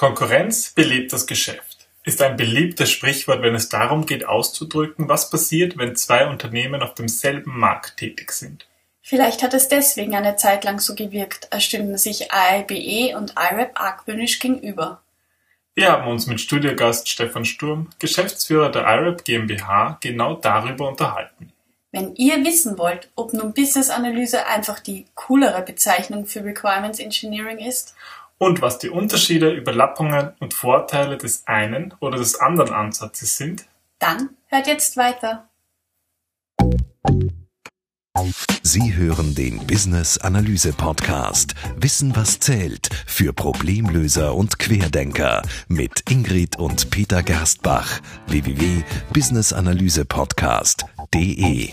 Konkurrenz belebt das Geschäft ist ein beliebtes Sprichwort, wenn es darum geht auszudrücken, was passiert, wenn zwei Unternehmen auf demselben Markt tätig sind. Vielleicht hat es deswegen eine Zeit lang so gewirkt, als stünden sich AIBE und IRAP argwöhnisch gegenüber. Wir haben uns mit Studiogast Stefan Sturm, Geschäftsführer der IRAP GmbH, genau darüber unterhalten. Wenn ihr wissen wollt, ob nun Business Analyse einfach die coolere Bezeichnung für Requirements Engineering ist und was die Unterschiede, Überlappungen und Vorteile des einen oder des anderen Ansatzes sind, dann hört jetzt weiter. Sie hören den Business Analyse Podcast. Wissen was zählt für Problemlöser und Querdenker mit Ingrid und Peter Gerstbach. www.businessanalysepodcast.de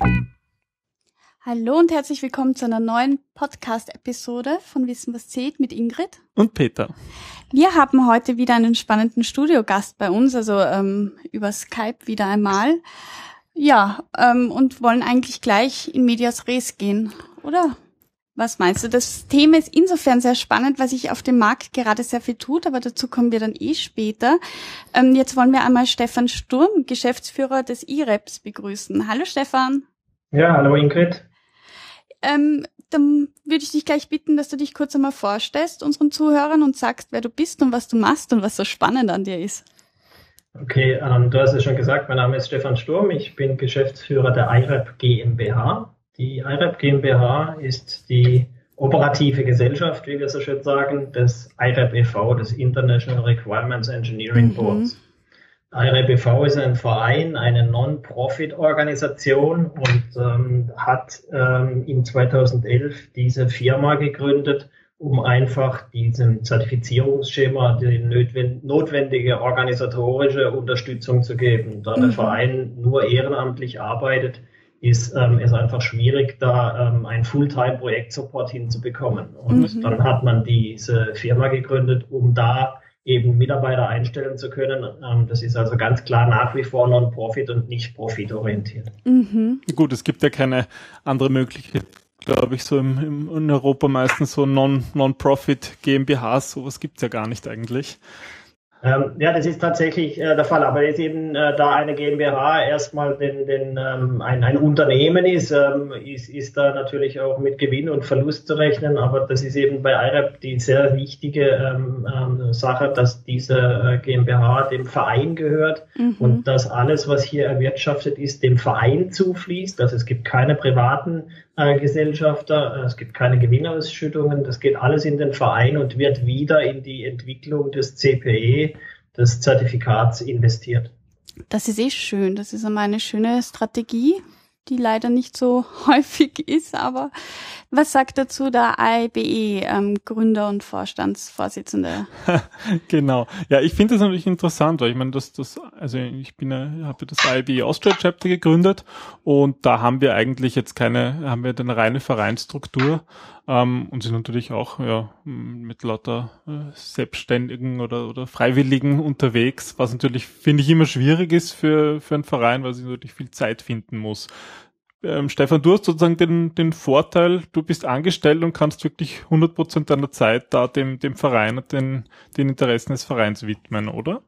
Hallo und herzlich willkommen zu einer neuen Podcast-Episode von Wissen was zählt mit Ingrid und Peter. Wir haben heute wieder einen spannenden Studiogast bei uns, also ähm, über Skype wieder einmal. Ja, ähm, und wollen eigentlich gleich in Medias Res gehen, oder? Was meinst du? Das Thema ist insofern sehr spannend, weil sich auf dem Markt gerade sehr viel tut, aber dazu kommen wir dann eh später. Ähm, jetzt wollen wir einmal Stefan Sturm, Geschäftsführer des IREPS, begrüßen. Hallo Stefan. Ja, hallo Ingrid. Ähm, dann würde ich dich gleich bitten, dass du dich kurz einmal vorstellst unseren Zuhörern und sagst, wer du bist und was du machst und was so spannend an dir ist. Okay, ähm, du hast es schon gesagt, mein Name ist Stefan Sturm, ich bin Geschäftsführer der IREP GmbH. Die IREP GmbH ist die operative Gesellschaft, wie wir so schön sagen, des IREP e.V., des International Requirements Engineering mhm. Boards. IRBV ist ein Verein, eine Non-Profit-Organisation und ähm, hat ähm, in 2011 diese Firma gegründet, um einfach diesem Zertifizierungsschema die notwendige organisatorische Unterstützung zu geben. Da mhm. der Verein nur ehrenamtlich arbeitet, ist ähm, es einfach schwierig, da ähm, ein Fulltime-Projekt-Support hinzubekommen. Und mhm. dann hat man diese Firma gegründet, um da eben Mitarbeiter einstellen zu können. Ähm, das ist also ganz klar nach wie vor Non-Profit und nicht profitorientiert. Mhm. Gut, es gibt ja keine andere Möglichkeit, glaube ich, so im, im, in Europa meistens so Non-Profit GmbHs, sowas gibt's ja gar nicht eigentlich. Ähm, ja, das ist tatsächlich äh, der Fall. Aber jetzt eben, äh, da eine GmbH erstmal den, den, ähm, ein, ein Unternehmen ist, ähm, ist, ist da natürlich auch mit Gewinn und Verlust zu rechnen. Aber das ist eben bei IRAP die sehr wichtige ähm, ähm, Sache, dass diese äh, GmbH dem Verein gehört mhm. und dass alles, was hier erwirtschaftet ist, dem Verein zufließt. Also es gibt keine privaten äh, Gesellschafter, es gibt keine Gewinnausschüttungen. Das geht alles in den Verein und wird wieder in die Entwicklung des CPE des Zertifikats investiert. Das ist eh schön. Das ist einmal eine schöne Strategie, die leider nicht so häufig ist. Aber was sagt dazu der IBE, ähm, Gründer und Vorstandsvorsitzende? genau. Ja, ich finde das natürlich interessant, weil ich meine, dass das, also ich bin, habe das IBE Austria Chapter gegründet und da haben wir eigentlich jetzt keine, haben wir eine reine Vereinsstruktur ähm, und sind natürlich auch ja, mit lauter äh, Selbstständigen oder, oder Freiwilligen unterwegs, was natürlich, finde ich, immer schwierig ist für, für einen Verein, weil sie natürlich viel Zeit finden muss. Ähm, Stefan, du hast sozusagen den, den Vorteil, du bist angestellt und kannst wirklich 100 Prozent deiner Zeit da dem, dem Verein und den, den Interessen des Vereins widmen, oder?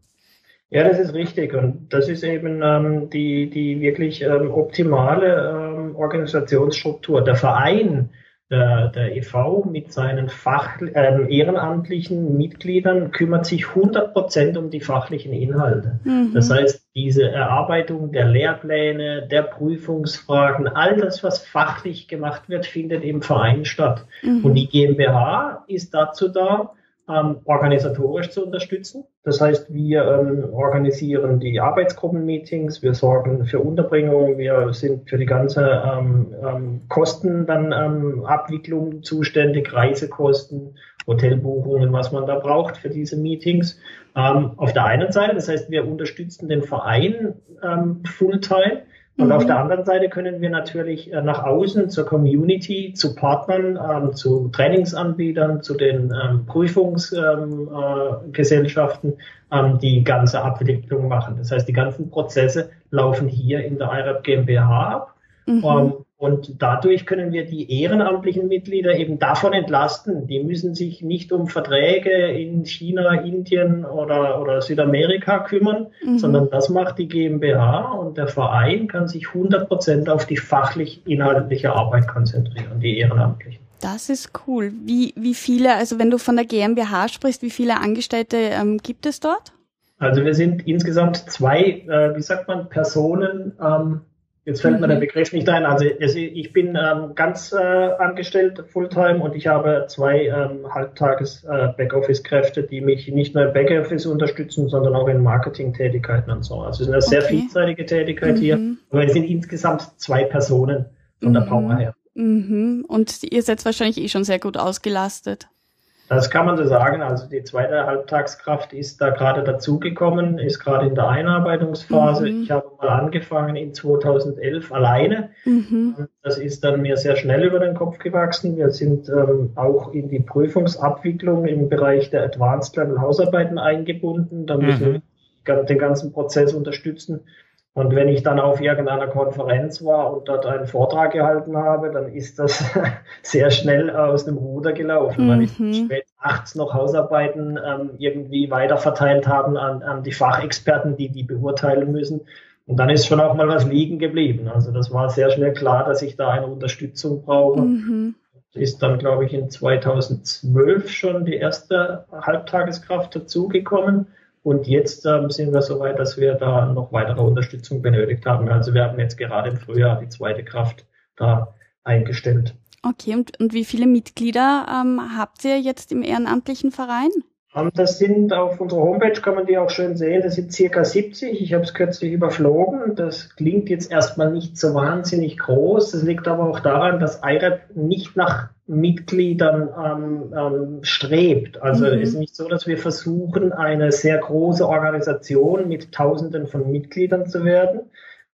Ja, das ist richtig. Und das ist eben ähm, die, die wirklich ähm, optimale ähm, Organisationsstruktur. Der Verein der, der EV mit seinen Fach, äh, ehrenamtlichen Mitgliedern kümmert sich 100 Prozent um die fachlichen Inhalte. Mhm. Das heißt, diese Erarbeitung der Lehrpläne, der Prüfungsfragen, all das, was fachlich gemacht wird, findet im Verein statt. Mhm. Und die GmbH ist dazu da, ähm, organisatorisch zu unterstützen. Das heißt, wir ähm, organisieren die Arbeitsgruppenmeetings, wir sorgen für Unterbringung, wir sind für die ganze ähm, ähm, Kosten dann ähm, Abwicklung zuständig, Reisekosten, Hotelbuchungen, was man da braucht für diese Meetings. Ähm, auf der einen Seite, das heißt, wir unterstützen den Verein ähm, Fulltime und mhm. auf der anderen Seite können wir natürlich äh, nach außen zur Community, zu Partnern, ähm, zu Trainingsanbietern, zu den ähm, Prüfungsgesellschaften ähm, äh, die ganze Abwicklung machen. Das heißt, die ganzen Prozesse laufen hier in der IRAP GmbH ab. Mhm. Und dadurch können wir die ehrenamtlichen Mitglieder eben davon entlasten. Die müssen sich nicht um Verträge in China, Indien oder, oder Südamerika kümmern, mhm. sondern das macht die GmbH und der Verein kann sich 100 Prozent auf die fachlich-inhaltliche Arbeit konzentrieren, die Ehrenamtlichen. Das ist cool. Wie, wie viele, also wenn du von der GmbH sprichst, wie viele Angestellte ähm, gibt es dort? Also wir sind insgesamt zwei, äh, wie sagt man, Personen, ähm, Jetzt fällt mir der mhm. Begriff nicht ein. Also ich bin ähm, ganz äh, angestellt, Fulltime, und ich habe zwei ähm, Halbtages äh, Backoffice-Kräfte, die mich nicht nur im Backoffice unterstützen, sondern auch in Marketing-Tätigkeiten und so. Also es ist eine sehr vielseitige Tätigkeit mhm. hier. Aber es sind insgesamt zwei Personen von der mhm. Power her. Mhm. Und ihr seid wahrscheinlich eh schon sehr gut ausgelastet. Das kann man so sagen. Also die zweite Halbtagskraft ist da gerade dazugekommen, ist gerade in der Einarbeitungsphase. Mhm. Ich habe mal angefangen in 2011 alleine. Mhm. Das ist dann mir sehr schnell über den Kopf gewachsen. Wir sind ähm, auch in die Prüfungsabwicklung im Bereich der Advanced Level Hausarbeiten eingebunden. Da müssen mhm. wir den ganzen Prozess unterstützen. Und wenn ich dann auf irgendeiner Konferenz war und dort einen Vortrag gehalten habe, dann ist das sehr schnell aus dem Ruder gelaufen, mhm. weil ich mhm. spät nachts noch Hausarbeiten ähm, irgendwie weiterverteilt haben an, an die Fachexperten, die die beurteilen müssen. Und dann ist schon auch mal was liegen geblieben. Also das war sehr schnell klar, dass ich da eine Unterstützung brauche. Mhm. Ist dann, glaube ich, in 2012 schon die erste Halbtageskraft dazugekommen. Und jetzt ähm, sind wir so weit, dass wir da noch weitere Unterstützung benötigt haben. Also wir haben jetzt gerade im Frühjahr die zweite Kraft da eingestellt. Okay, und, und wie viele Mitglieder ähm, habt ihr jetzt im ehrenamtlichen Verein? Ähm, das sind auf unserer Homepage, kann man die auch schön sehen, das sind circa 70. Ich habe es kürzlich überflogen. Das klingt jetzt erstmal nicht so wahnsinnig groß. Das liegt aber auch daran, dass IREP nicht nach Mitgliedern ähm, ähm, strebt. Also mhm. ist nicht so, dass wir versuchen, eine sehr große Organisation mit Tausenden von Mitgliedern zu werden.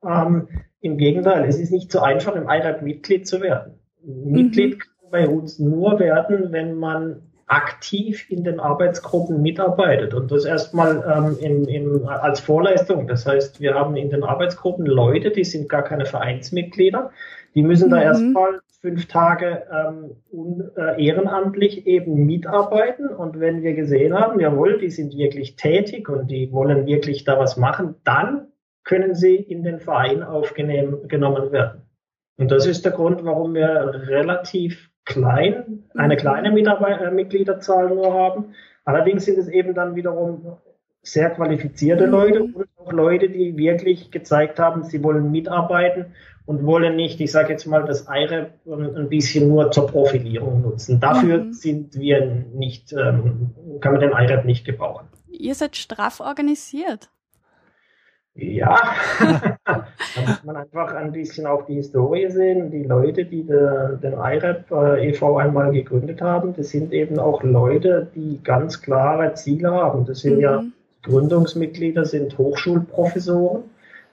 Ähm, Im Gegenteil, es ist nicht so einfach, im IRAP Mitglied zu werden. Mhm. Mitglied kann bei uns nur werden, wenn man aktiv in den Arbeitsgruppen mitarbeitet und das erstmal ähm, in, in, als Vorleistung. Das heißt, wir haben in den Arbeitsgruppen Leute, die sind gar keine Vereinsmitglieder, die müssen mhm. da erstmal fünf Tage ähm, un, äh, ehrenamtlich eben mitarbeiten. Und wenn wir gesehen haben, jawohl, die sind wirklich tätig und die wollen wirklich da was machen, dann können sie in den Verein aufgenommen werden. Und das ist der Grund, warum wir relativ klein, eine kleine Mitarbeit äh, Mitgliederzahl nur haben. Allerdings sind es eben dann wiederum sehr qualifizierte Leute und auch Leute, die wirklich gezeigt haben, sie wollen mitarbeiten und wollen nicht, ich sage jetzt mal, das IREP ein bisschen nur zur Profilierung nutzen. Dafür mhm. sind wir nicht, ähm, kann man den IREP nicht gebrauchen. Ihr seid straff organisiert. Ja, da muss man einfach ein bisschen auch die Historie sehen. Die Leute, die de, den IREP äh, e.V. einmal gegründet haben, das sind eben auch Leute, die ganz klare Ziele haben. Das sind mhm. ja Gründungsmitglieder, sind Hochschulprofessoren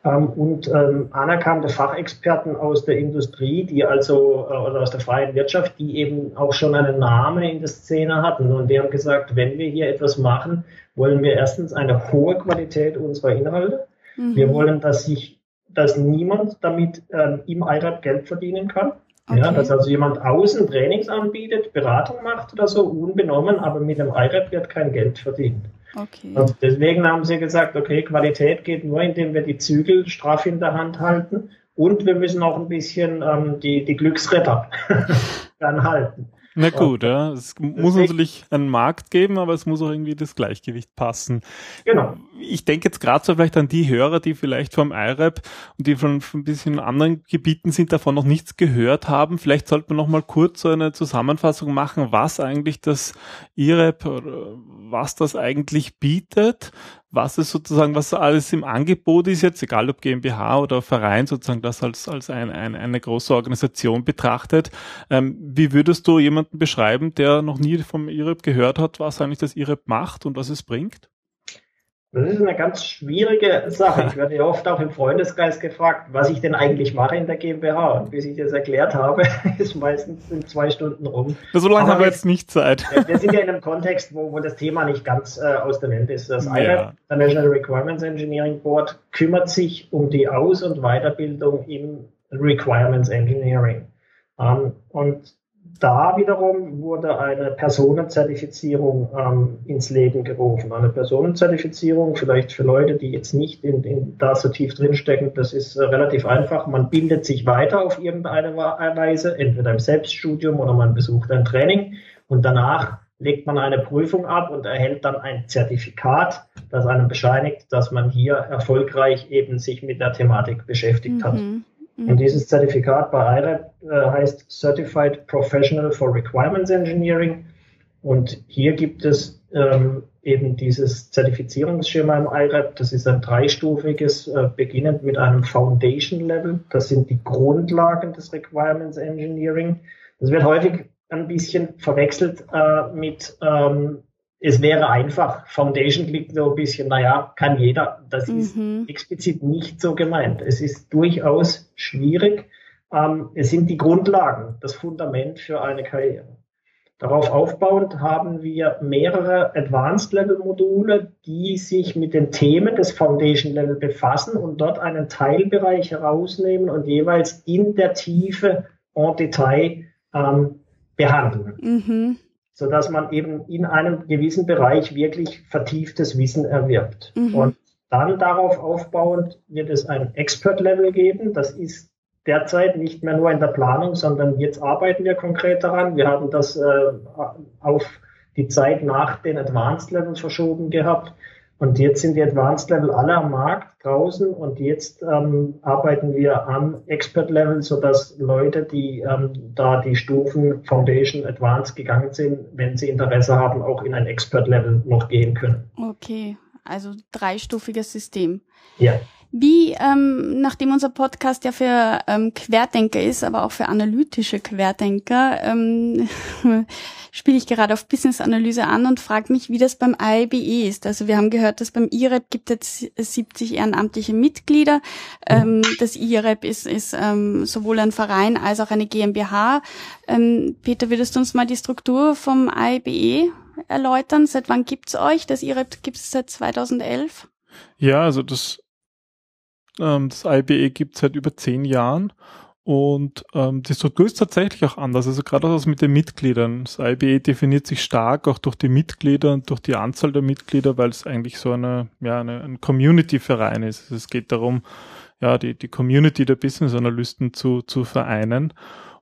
ähm, und ähm, anerkannte Fachexperten aus der Industrie, die also äh, oder aus der freien Wirtschaft, die eben auch schon einen Namen in der Szene hatten. Und die haben gesagt, wenn wir hier etwas machen, wollen wir erstens eine hohe Qualität unserer Inhalte. Mhm. Wir wollen, dass sich, dass niemand damit ähm, im IRAP Geld verdienen kann. Okay. Ja, dass also jemand außen Trainings anbietet, Beratung macht oder so, unbenommen, aber mit dem IRAP wird kein Geld verdient. Okay. Und deswegen haben sie gesagt, okay, Qualität geht nur, indem wir die Zügel straff in der Hand halten und wir müssen auch ein bisschen ähm, die, die Glücksretter dann halten. Na gut, ja. Es muss natürlich einen Markt geben, aber es muss auch irgendwie das Gleichgewicht passen. Genau. Ich denke jetzt gerade so vielleicht an die Hörer, die vielleicht vom IRAP und die von, von ein bisschen anderen Gebieten sind, davon noch nichts gehört haben. Vielleicht sollte man noch mal kurz so eine Zusammenfassung machen, was eigentlich das IRAP oder was das eigentlich bietet, was es sozusagen, was alles im Angebot ist jetzt, egal ob GmbH oder Verein, sozusagen das als, als ein, ein, eine große Organisation betrachtet. Ähm, wie würdest du jemanden beschreiben, der noch nie vom IREP gehört hat, was eigentlich das IREP macht und was es bringt? Das ist eine ganz schwierige Sache. Ich werde ja oft auch im Freundeskreis gefragt, was ich denn eigentlich mache in der GmbH. Und bis ich das erklärt habe, ist meistens in zwei Stunden rum. So lange haben wir jetzt nicht Zeit. Wir sind ja in einem Kontext, wo, wo das Thema nicht ganz äh, aus der Welt ist. Das ja. International Requirements Engineering Board kümmert sich um die Aus- und Weiterbildung im Requirements Engineering. Ähm, und da wiederum wurde eine Personenzertifizierung ähm, ins Leben gerufen. Eine Personenzertifizierung, vielleicht für Leute, die jetzt nicht in, in da so tief drinstecken, das ist äh, relativ einfach. Man bildet sich weiter auf irgendeine Weise, entweder im Selbststudium oder man besucht ein Training und danach legt man eine Prüfung ab und erhält dann ein Zertifikat, das einem bescheinigt, dass man hier erfolgreich eben sich mit der Thematik beschäftigt mhm. hat. Mhm. Und dieses Zertifikat bei IREP äh, heißt Certified Professional for Requirements Engineering. Und hier gibt es ähm, eben dieses Zertifizierungsschema im IREP. Das ist ein dreistufiges, äh, beginnend mit einem Foundation Level. Das sind die Grundlagen des Requirements Engineering. Das wird häufig ein bisschen verwechselt äh, mit ähm, es wäre einfach. Foundation klingt so ein bisschen, naja, kann jeder. Das mhm. ist explizit nicht so gemeint. Es ist durchaus schwierig. Ähm, es sind die Grundlagen, das Fundament für eine Karriere. Darauf aufbauend haben wir mehrere Advanced Level Module, die sich mit den Themen des Foundation Level befassen und dort einen Teilbereich herausnehmen und jeweils in der Tiefe en Detail ähm, behandeln. Mhm so dass man eben in einem gewissen Bereich wirklich vertieftes Wissen erwirbt. Mhm. Und dann darauf aufbauend wird es ein Expert-Level geben. Das ist derzeit nicht mehr nur in der Planung, sondern jetzt arbeiten wir konkret daran. Wir haben das äh, auf die Zeit nach den Advanced Levels verschoben gehabt. Und jetzt sind die Advanced Level alle am Markt draußen und jetzt ähm, arbeiten wir am Expert Level, sodass Leute, die ähm, da die Stufen Foundation Advanced gegangen sind, wenn sie Interesse haben, auch in ein Expert Level noch gehen können. Okay, also dreistufiges System. Ja. Wie, ähm, nachdem unser Podcast ja für ähm, Querdenker ist, aber auch für analytische Querdenker, ähm, spiele ich gerade auf Business-Analyse an und frage mich, wie das beim IBE ist. Also wir haben gehört, dass beim IREP gibt es 70 ehrenamtliche Mitglieder. Ähm, das IREP ist, ist ähm, sowohl ein Verein als auch eine GmbH. Ähm, Peter, würdest du uns mal die Struktur vom IBE erläutern? Seit wann gibt's euch? Das IREP gibt es seit 2011? Ja, also das ähm, das IBE gibt es seit über zehn Jahren und ähm, die Struktur ist tatsächlich auch anders. Also gerade auch mit den Mitgliedern. Das IBE definiert sich stark auch durch die Mitglieder und durch die Anzahl der Mitglieder, weil es eigentlich so eine, ja, eine, ein Community-Verein ist. Also es geht darum, ja, die, die Community der Business-Analysten zu, zu vereinen.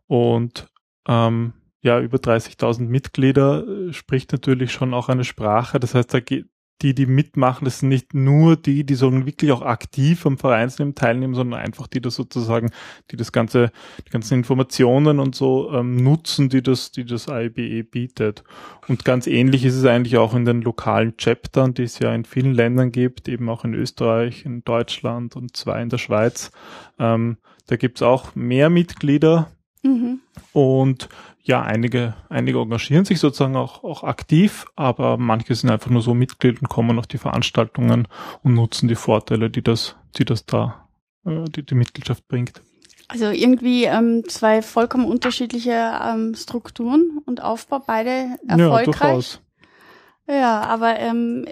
Und ähm, ja, über 30.000 Mitglieder äh, spricht natürlich schon auch eine Sprache. Das heißt, da geht, die, die mitmachen, das sind nicht nur die, die so wirklich auch aktiv am Vereinsleben teilnehmen, sondern einfach die das sozusagen, die das ganze, die ganzen Informationen und so ähm, nutzen, die das, die das IBE bietet. Und ganz ähnlich ist es eigentlich auch in den lokalen Chaptern, die es ja in vielen Ländern gibt, eben auch in Österreich, in Deutschland und zwei in der Schweiz. Ähm, da gibt's auch mehr Mitglieder. Mhm. Und ja, einige, einige engagieren sich sozusagen auch, auch aktiv, aber manche sind einfach nur so Mitglied und kommen auf die Veranstaltungen und nutzen die Vorteile, die das, die das da, äh, die die Mitgliedschaft bringt. Also irgendwie ähm, zwei vollkommen unterschiedliche ähm, Strukturen und Aufbau, beide erfolgreich. Ja, durchaus. Ja, aber ähm,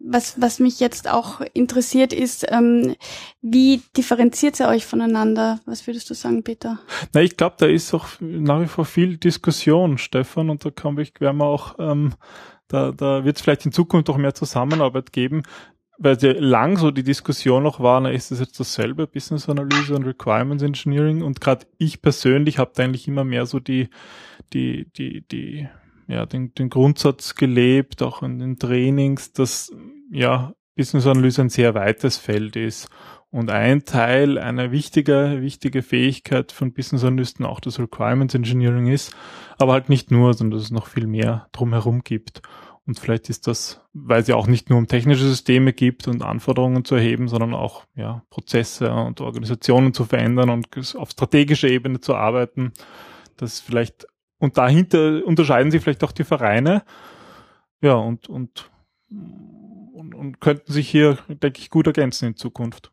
was, was mich jetzt auch interessiert ist, ähm, wie differenziert ihr euch voneinander? Was würdest du sagen, Peter? Na, ich glaube, da ist auch nach wie vor viel Diskussion, Stefan, und da kann ich, werden wir auch, ähm, da, da wird es vielleicht in Zukunft auch mehr Zusammenarbeit geben, weil ja lang so die Diskussion noch war, na, ist das jetzt dasselbe, Business Analyse und Requirements Engineering? Und gerade ich persönlich habe eigentlich immer mehr so die, die, die, die ja, den, den Grundsatz gelebt, auch in den Trainings, dass ja Business Analyse ein sehr weites Feld ist. Und ein Teil, eine wichtige, wichtige Fähigkeit von Business Analysten auch das Requirements Engineering ist, aber halt nicht nur, sondern dass es noch viel mehr drumherum gibt. Und vielleicht ist das, weil es ja auch nicht nur um technische Systeme gibt und Anforderungen zu erheben, sondern auch ja, Prozesse und Organisationen zu verändern und auf strategischer Ebene zu arbeiten, dass vielleicht und dahinter unterscheiden sich vielleicht auch die Vereine. Ja, und, und, und, und könnten sich hier, denke ich, gut ergänzen in Zukunft.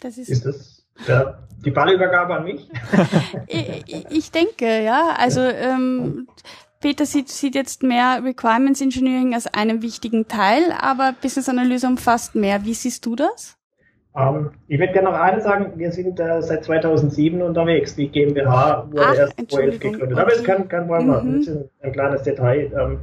Das ist, ist das ja, die Ballübergabe an mich? ich, ich, denke, ja. Also ähm, Peter sieht, sieht jetzt mehr Requirements Engineering als einen wichtigen Teil, aber Business Analyse umfasst mehr. Wie siehst du das? Ähm, ich würde gerne noch eines sagen, wir sind äh, seit 2007 unterwegs. Die GmbH wurde Ach, erst 12 gegründet. Aber es kann kein Problem, mhm. das ist ein kleines Detail. Ähm,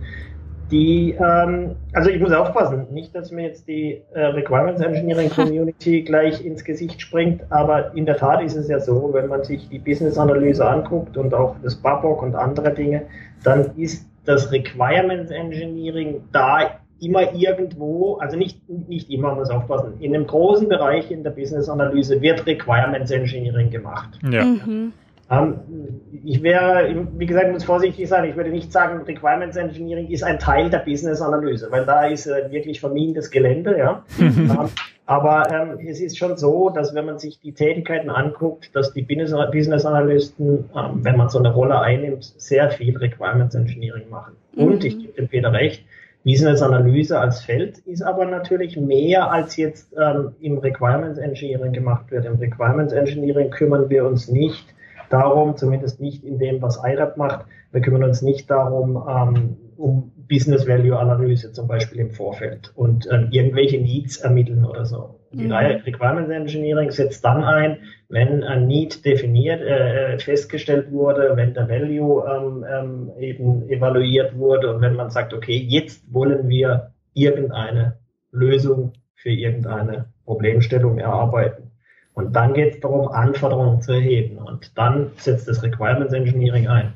die, ähm, also ich muss aufpassen, nicht, dass mir jetzt die äh, Requirements Engineering Community gleich ins Gesicht springt, aber in der Tat ist es ja so, wenn man sich die Business Analyse anguckt und auch das BABOK und andere Dinge, dann ist das Requirements Engineering da immer irgendwo, also nicht, nicht immer, man muss aufpassen, in einem großen Bereich in der Business Analyse wird Requirements Engineering gemacht. Ja. Mhm. Ähm, ich wäre, wie gesagt, muss vorsichtig sein, ich würde nicht sagen, Requirements Engineering ist ein Teil der Business Analyse, weil da ist äh, wirklich vermintes Gelände, ja. ähm, aber ähm, es ist schon so, dass wenn man sich die Tätigkeiten anguckt, dass die Business Analysten, ähm, wenn man so eine Rolle einnimmt, sehr viel Requirements Engineering machen. Mhm. Und ich gebe dem Peter recht, Business Analyse als Feld ist aber natürlich mehr als jetzt ähm, im Requirements Engineering gemacht wird. Im Requirements Engineering kümmern wir uns nicht darum, zumindest nicht in dem, was IRAP macht. Wir kümmern uns nicht darum, ähm, um Business Value Analyse zum Beispiel im Vorfeld und ähm, irgendwelche Needs ermitteln oder so. Die mhm. Requirements Engineering setzt dann ein, wenn ein Need definiert, äh, festgestellt wurde, wenn der Value ähm, ähm, eben evaluiert wurde und wenn man sagt, okay, jetzt wollen wir irgendeine Lösung für irgendeine Problemstellung erarbeiten. Und dann geht es darum, Anforderungen zu erheben. Und dann setzt das Requirements Engineering ein.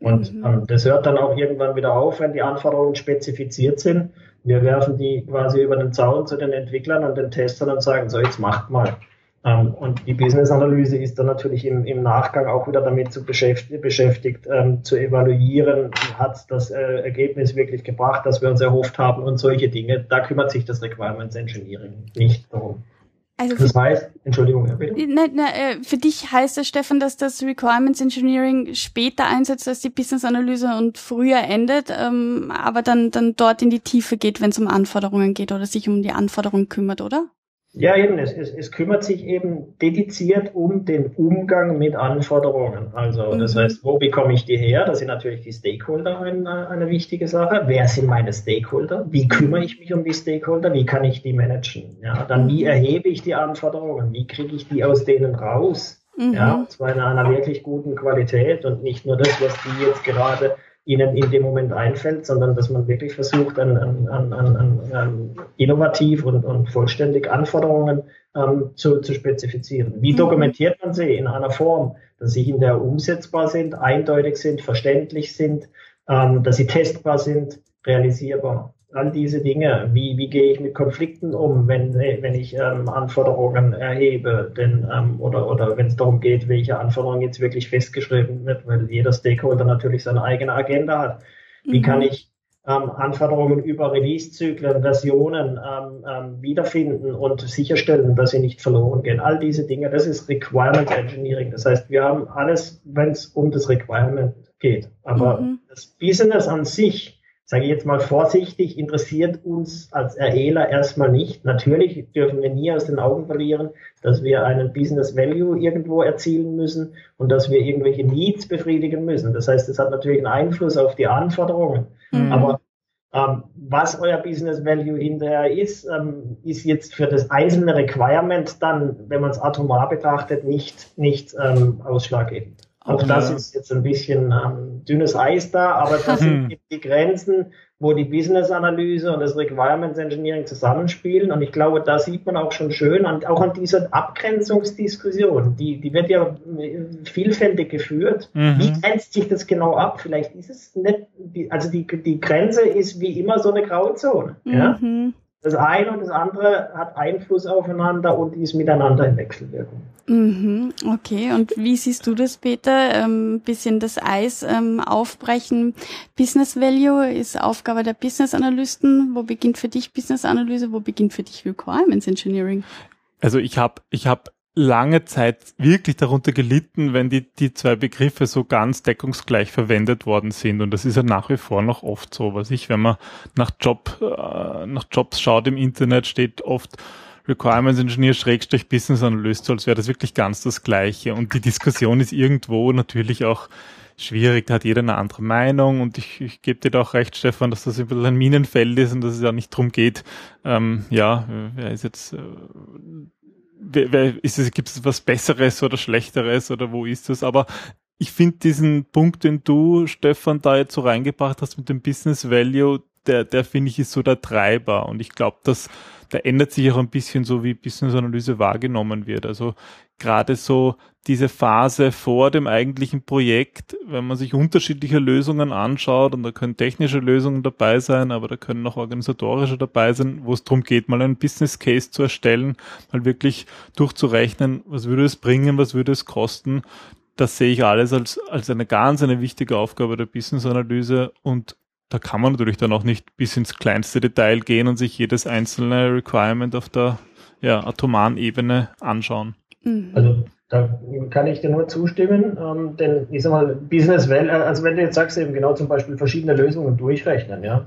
Und mhm. ähm, das hört dann auch irgendwann wieder auf, wenn die Anforderungen spezifiziert sind. Wir werfen die quasi über den Zaun zu den Entwicklern und den Testern und sagen, so jetzt macht mal. Ähm, und die Business-Analyse ist dann natürlich im, im, Nachgang auch wieder damit zu beschäftigt, beschäftigt ähm, zu evaluieren, hat das äh, Ergebnis wirklich gebracht, das wir uns erhofft haben und solche Dinge. Da kümmert sich das Requirements Engineering nicht darum. Also das heißt, Entschuldigung, Herr Peter. Ne, ne, äh, für dich heißt das, Stefan, dass das Requirements Engineering später einsetzt als die Business Analyse und früher endet, ähm, aber dann, dann dort in die Tiefe geht, wenn es um Anforderungen geht oder sich um die Anforderungen kümmert, oder? Ja, eben, es, es, es kümmert sich eben dediziert um den Umgang mit Anforderungen. Also das mhm. heißt, wo bekomme ich die her? Da sind natürlich die Stakeholder eine, eine wichtige Sache. Wer sind meine Stakeholder? Wie kümmere ich mich um die Stakeholder? Wie kann ich die managen? Ja, dann wie mhm. erhebe ich die Anforderungen? Wie kriege ich die aus denen raus? Mhm. Ja, und zwar in einer wirklich guten Qualität und nicht nur das, was die jetzt gerade ihnen in dem Moment einfällt, sondern dass man wirklich versucht, an, an, an, an innovativ und, und vollständig Anforderungen ähm, zu, zu spezifizieren. Wie mhm. dokumentiert man sie in einer Form, dass sie in der umsetzbar sind, eindeutig sind, verständlich sind, ähm, dass sie testbar sind, realisierbar? All diese Dinge. Wie, wie gehe ich mit Konflikten um, wenn, wenn ich ähm, Anforderungen erhebe, denn, ähm, oder, oder wenn es darum geht, welche Anforderungen jetzt wirklich festgeschrieben wird, weil jeder Stakeholder natürlich seine eigene Agenda hat. Wie mhm. kann ich ähm, Anforderungen über Release-Zyklen, Versionen ähm, ähm, wiederfinden und sicherstellen, dass sie nicht verloren gehen. All diese Dinge, das ist Requirement Engineering. Das heißt, wir haben alles, wenn es um das Requirement geht. Aber mhm. das Business an sich sage ich jetzt mal vorsichtig, interessiert uns als REler erstmal nicht. Natürlich dürfen wir nie aus den Augen verlieren, dass wir einen Business Value irgendwo erzielen müssen und dass wir irgendwelche Needs befriedigen müssen. Das heißt, es hat natürlich einen Einfluss auf die Anforderungen. Mhm. Aber ähm, was euer Business Value hinterher ist, ähm, ist jetzt für das einzelne Requirement dann, wenn man es atomar betrachtet, nicht, nicht ähm, ausschlaggebend. Auch das ist jetzt ein bisschen ähm, dünnes Eis da, aber das sind die Grenzen, wo die Business-Analyse und das Requirements Engineering zusammenspielen. Und ich glaube, da sieht man auch schon schön, an, auch an dieser Abgrenzungsdiskussion, die, die wird ja äh, vielfältig geführt. Mhm. Wie grenzt sich das genau ab? Vielleicht ist es nicht, also die, die Grenze ist wie immer so eine Grauzone. Mhm. Ja? Das eine und das andere hat Einfluss aufeinander und ist miteinander in Wechselwirkung. Mhm, okay, und wie siehst du das, Peter? Ähm, bisschen das Eis ähm, aufbrechen. Business Value ist Aufgabe der Business Analysten. Wo beginnt für dich Business Analyse? Wo beginnt für dich Requirements Engineering? Also ich habe ich hab lange Zeit wirklich darunter gelitten, wenn die, die zwei Begriffe so ganz deckungsgleich verwendet worden sind. Und das ist ja nach wie vor noch oft so. Was ich, wenn man nach Job, äh, nach Jobs schaut im Internet, steht oft Requirements Engineer Schrägstrich Business Analyst, so als wäre das wirklich ganz das Gleiche. Und die Diskussion ist irgendwo natürlich auch schwierig, da hat jeder eine andere Meinung und ich, ich gebe dir da auch recht, Stefan, dass das ein bisschen ein Minenfeld ist und dass es ja nicht drum geht, ähm, ja, wer ist jetzt, äh, ist es, gibt es was Besseres oder Schlechteres oder wo ist es? Aber ich finde diesen Punkt, den du, Stefan, da jetzt so reingebracht hast mit dem Business Value, der, der finde ich ist so der Treiber. Und ich glaube, dass da ändert sich auch ein bisschen so, wie Business Analyse wahrgenommen wird. Also gerade so diese Phase vor dem eigentlichen Projekt, wenn man sich unterschiedliche Lösungen anschaut, und da können technische Lösungen dabei sein, aber da können auch organisatorische dabei sein, wo es darum geht, mal einen Business Case zu erstellen, mal wirklich durchzurechnen, was würde es bringen, was würde es kosten. Das sehe ich alles als, als eine ganz eine wichtige Aufgabe der Business Analyse und da kann man natürlich dann auch nicht bis ins kleinste Detail gehen und sich jedes einzelne Requirement auf der ja, atomaren Ebene anschauen. Mhm. Also da kann ich dir nur zustimmen, ähm, denn ich sag mal, Business Well, äh, also wenn du jetzt sagst eben genau zum Beispiel verschiedene Lösungen durchrechnen, ja,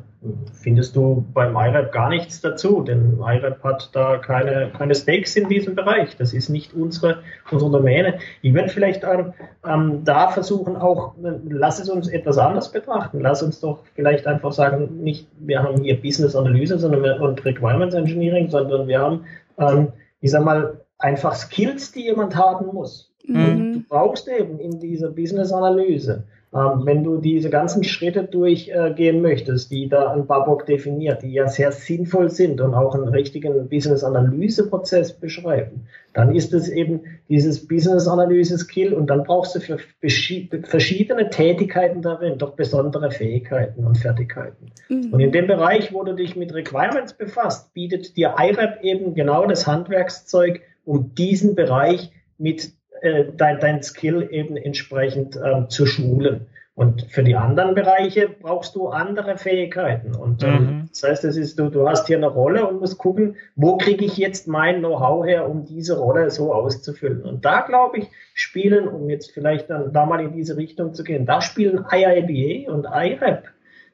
findest du beim IRAP gar nichts dazu, denn IRAP hat da keine, keine Stakes in diesem Bereich. Das ist nicht unsere, unsere Domäne. Ich würde vielleicht ähm, ähm, da versuchen auch, lass es uns etwas anders betrachten. Lass uns doch vielleicht einfach sagen, nicht, wir haben hier Business Analyse sondern wir, und Requirements Engineering, sondern wir haben, ähm, ich sag mal, einfach Skills, die jemand haben muss. Mhm. Du brauchst eben in dieser Business-Analyse ähm, wenn du diese ganzen Schritte durchgehen äh, möchtest, die da ein Babok definiert, die ja sehr sinnvoll sind und auch einen richtigen Business-Analyse-Prozess beschreiben, dann ist es eben dieses Business-Analyse-Skill und dann brauchst du für verschiedene Tätigkeiten darin doch besondere Fähigkeiten und Fertigkeiten. Mhm. Und in dem Bereich, wo du dich mit Requirements befasst, bietet dir IRAP eben genau das Handwerkszeug, um diesen Bereich mit äh, dein, dein Skill eben entsprechend ähm, zu schulen. Und für die anderen Bereiche brauchst du andere Fähigkeiten. Und ähm, mhm. das heißt, das ist, du, du hast hier eine Rolle und musst gucken, wo kriege ich jetzt mein Know-how her, um diese Rolle so auszufüllen. Und da glaube ich, spielen, um jetzt vielleicht dann da mal in diese Richtung zu gehen, da spielen IIBA und IRAP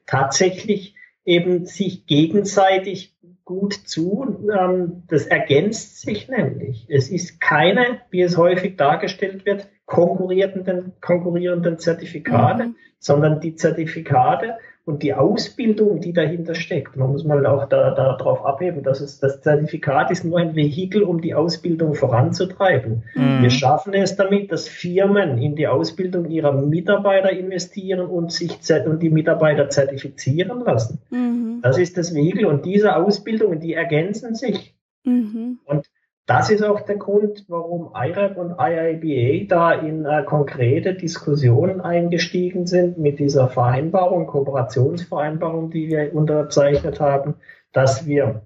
tatsächlich eben sich gegenseitig gut zu. Ähm, das ergänzt sich nämlich. Es ist keine, wie es häufig dargestellt wird, konkurrierenden, konkurrierenden Zertifikate, mhm. sondern die Zertifikate und die Ausbildung, die dahinter steckt. Man muss mal auch da, da darauf abheben, dass es, das Zertifikat ist nur ein Vehikel, um die Ausbildung voranzutreiben. Mhm. Wir schaffen es damit, dass Firmen in die Ausbildung ihrer Mitarbeiter investieren und sich und die Mitarbeiter zertifizieren lassen. Mhm. Das ist das Vehikel und diese Ausbildungen, die ergänzen sich. Mhm. Und das ist auch der Grund, warum IRAP und IIBA da in äh, konkrete Diskussionen eingestiegen sind mit dieser Vereinbarung, Kooperationsvereinbarung, die wir unterzeichnet haben, dass wir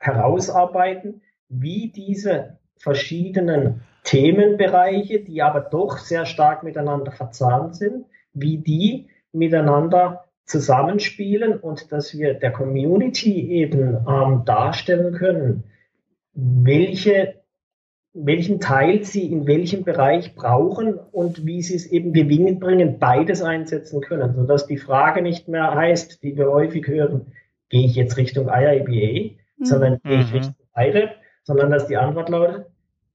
herausarbeiten, wie diese verschiedenen Themenbereiche, die aber doch sehr stark miteinander verzahnt sind, wie die miteinander zusammenspielen und dass wir der Community eben ähm, darstellen können, welche, welchen Teil sie in welchem Bereich brauchen und wie sie es eben gewinnbringend beides einsetzen können, sodass die Frage nicht mehr heißt, die wir häufig hören, gehe ich jetzt Richtung IIBA, mhm. sondern gehe ich mhm. Richtung IREP, sondern dass die Antwort lautet,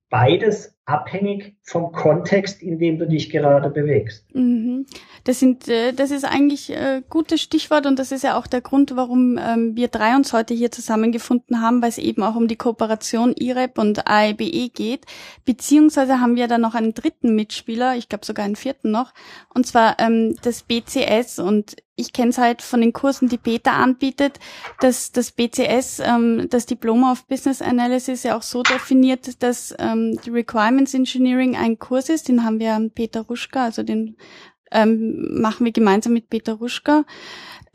beides abhängig vom Kontext, in dem du dich gerade bewegst. Mhm. Das sind, äh, das ist eigentlich ein äh, gutes Stichwort und das ist ja auch der Grund, warum ähm, wir drei uns heute hier zusammengefunden haben, weil es eben auch um die Kooperation IREP und AIBE geht. Beziehungsweise haben wir da noch einen dritten Mitspieler, ich glaube sogar einen vierten noch, und zwar ähm, das BCS und ich kenne es halt von den Kursen, die Peter anbietet, dass das BCS, ähm, das Diploma of Business Analysis ja auch so definiert, dass ähm, die Requirements Engineering ein Kurs ist, den haben wir Peter Ruschka, also den ähm, machen wir gemeinsam mit Peter Ruschka.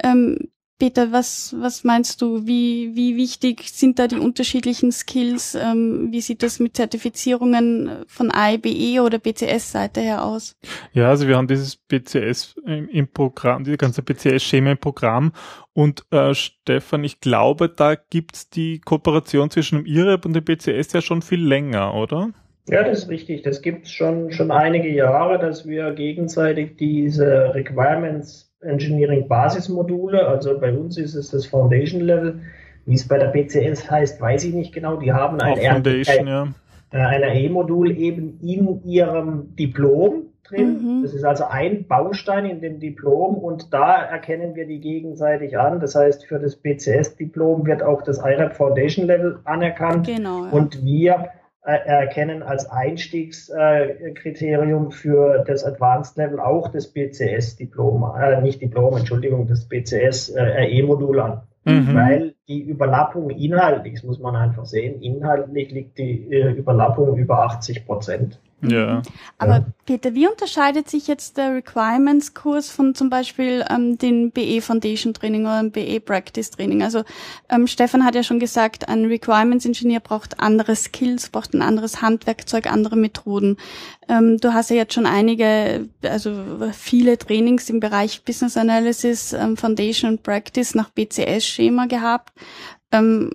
Ähm, Peter, was, was meinst du? Wie, wie wichtig sind da die unterschiedlichen Skills? Ähm, wie sieht das mit Zertifizierungen von AIBE oder BCS-Seite her aus? Ja, also wir haben dieses BCS im, im Programm, die ganze BCS-Schema im Programm. Und äh, Stefan, ich glaube, da gibt's die Kooperation zwischen dem IREP und dem BCS ja schon viel länger, oder? Ja, das ist richtig. Das gibt es schon, schon einige Jahre, dass wir gegenseitig diese Requirements Engineering Basismodule, also bei uns ist es das Foundation Level, wie es bei der BCS heißt, weiß ich nicht genau. Die haben ein, Foundation, ja. Äh, ein RE-Modul eben in ihrem Diplom drin. Mhm. Das ist also ein Baustein in dem Diplom und da erkennen wir die gegenseitig an. Das heißt, für das BCS-Diplom wird auch das IRAP Foundation Level anerkannt. Genau, ja. Und wir erkennen als Einstiegskriterium für das Advanced Level auch das BCS-Diplom, äh, nicht Diplom, Entschuldigung, das BCS-RE-Modul an. Mhm. Weil die Überlappung inhaltlich, das muss man einfach sehen, inhaltlich liegt die äh, Überlappung über 80 Prozent. Ja. Aber ja. Peter, wie unterscheidet sich jetzt der Requirements-Kurs von zum Beispiel ähm, den BE Foundation Training oder dem BE Practice Training? Also ähm, Stefan hat ja schon gesagt, ein Requirements-Ingenieur braucht andere Skills, braucht ein anderes Handwerkzeug, andere Methoden. Ähm, du hast ja jetzt schon einige, also viele Trainings im Bereich Business Analysis, ähm, Foundation und Practice nach BCS-Schema gehabt. Ähm,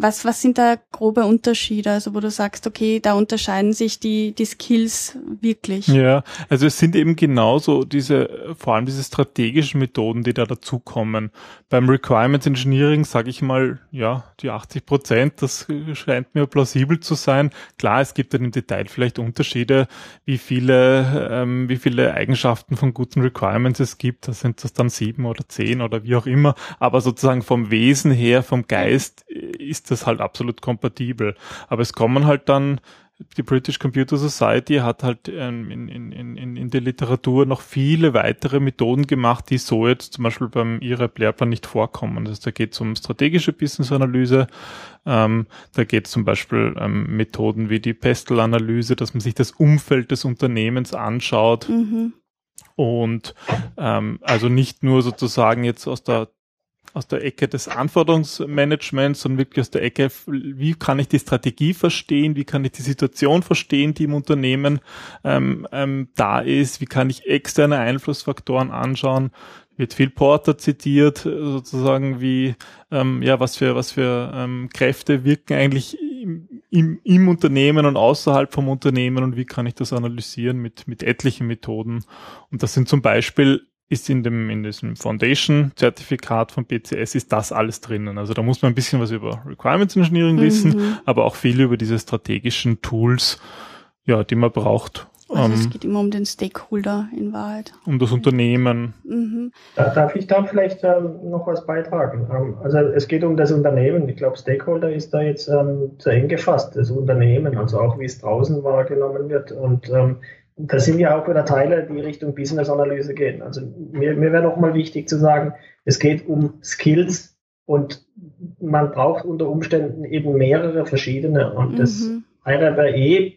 was, was sind da grobe Unterschiede, also wo du sagst, okay, da unterscheiden sich die, die Skills wirklich? Ja, also es sind eben genauso diese, vor allem diese strategischen Methoden, die da dazukommen. Beim Requirements Engineering sage ich mal, ja, die 80 Prozent, das scheint mir plausibel zu sein. Klar, es gibt dann im Detail vielleicht Unterschiede, wie viele, ähm, wie viele Eigenschaften von guten Requirements es gibt. Da sind das dann sieben oder zehn oder wie auch immer. Aber sozusagen vom Wesen her, vom Geist ist das halt absolut kompatibel. Aber es kommen halt dann, die British Computer Society hat halt ähm, in, in, in, in der Literatur noch viele weitere Methoden gemacht, die so jetzt zum Beispiel beim IREP Lehrplan nicht vorkommen. Also da geht es um strategische Business-Analyse, ähm, da geht es zum Beispiel ähm, Methoden wie die Pestel-Analyse, dass man sich das Umfeld des Unternehmens anschaut. Mhm. Und ähm, also nicht nur sozusagen jetzt aus der aus der Ecke des Anforderungsmanagements, sondern wirklich aus der Ecke, wie kann ich die Strategie verstehen, wie kann ich die Situation verstehen, die im Unternehmen ähm, ähm, da ist, wie kann ich externe Einflussfaktoren anschauen, wird viel Porter zitiert, sozusagen wie, ähm, ja, was für, was für ähm, Kräfte wirken eigentlich im, im, im Unternehmen und außerhalb vom Unternehmen und wie kann ich das analysieren mit, mit etlichen Methoden. Und das sind zum Beispiel ist in dem, in diesem Foundation-Zertifikat von BCS ist das alles drinnen. Also da muss man ein bisschen was über Requirements Engineering wissen, mhm. aber auch viel über diese strategischen Tools, ja, die man braucht. Also ähm, es geht immer um den Stakeholder in Wahrheit. Um das Unternehmen. Mhm. Da, darf ich da vielleicht ähm, noch was beitragen? Ähm, also es geht um das Unternehmen. Ich glaube, Stakeholder ist da jetzt ähm, zu eng gefasst, das Unternehmen, also auch wie es draußen wahrgenommen wird. Und ähm, da sind ja auch wieder Teile, die Richtung Business-Analyse gehen. Also mir, mir wäre nochmal wichtig zu sagen, es geht um Skills und man braucht unter Umständen eben mehrere verschiedene. Und mhm. das IRBE,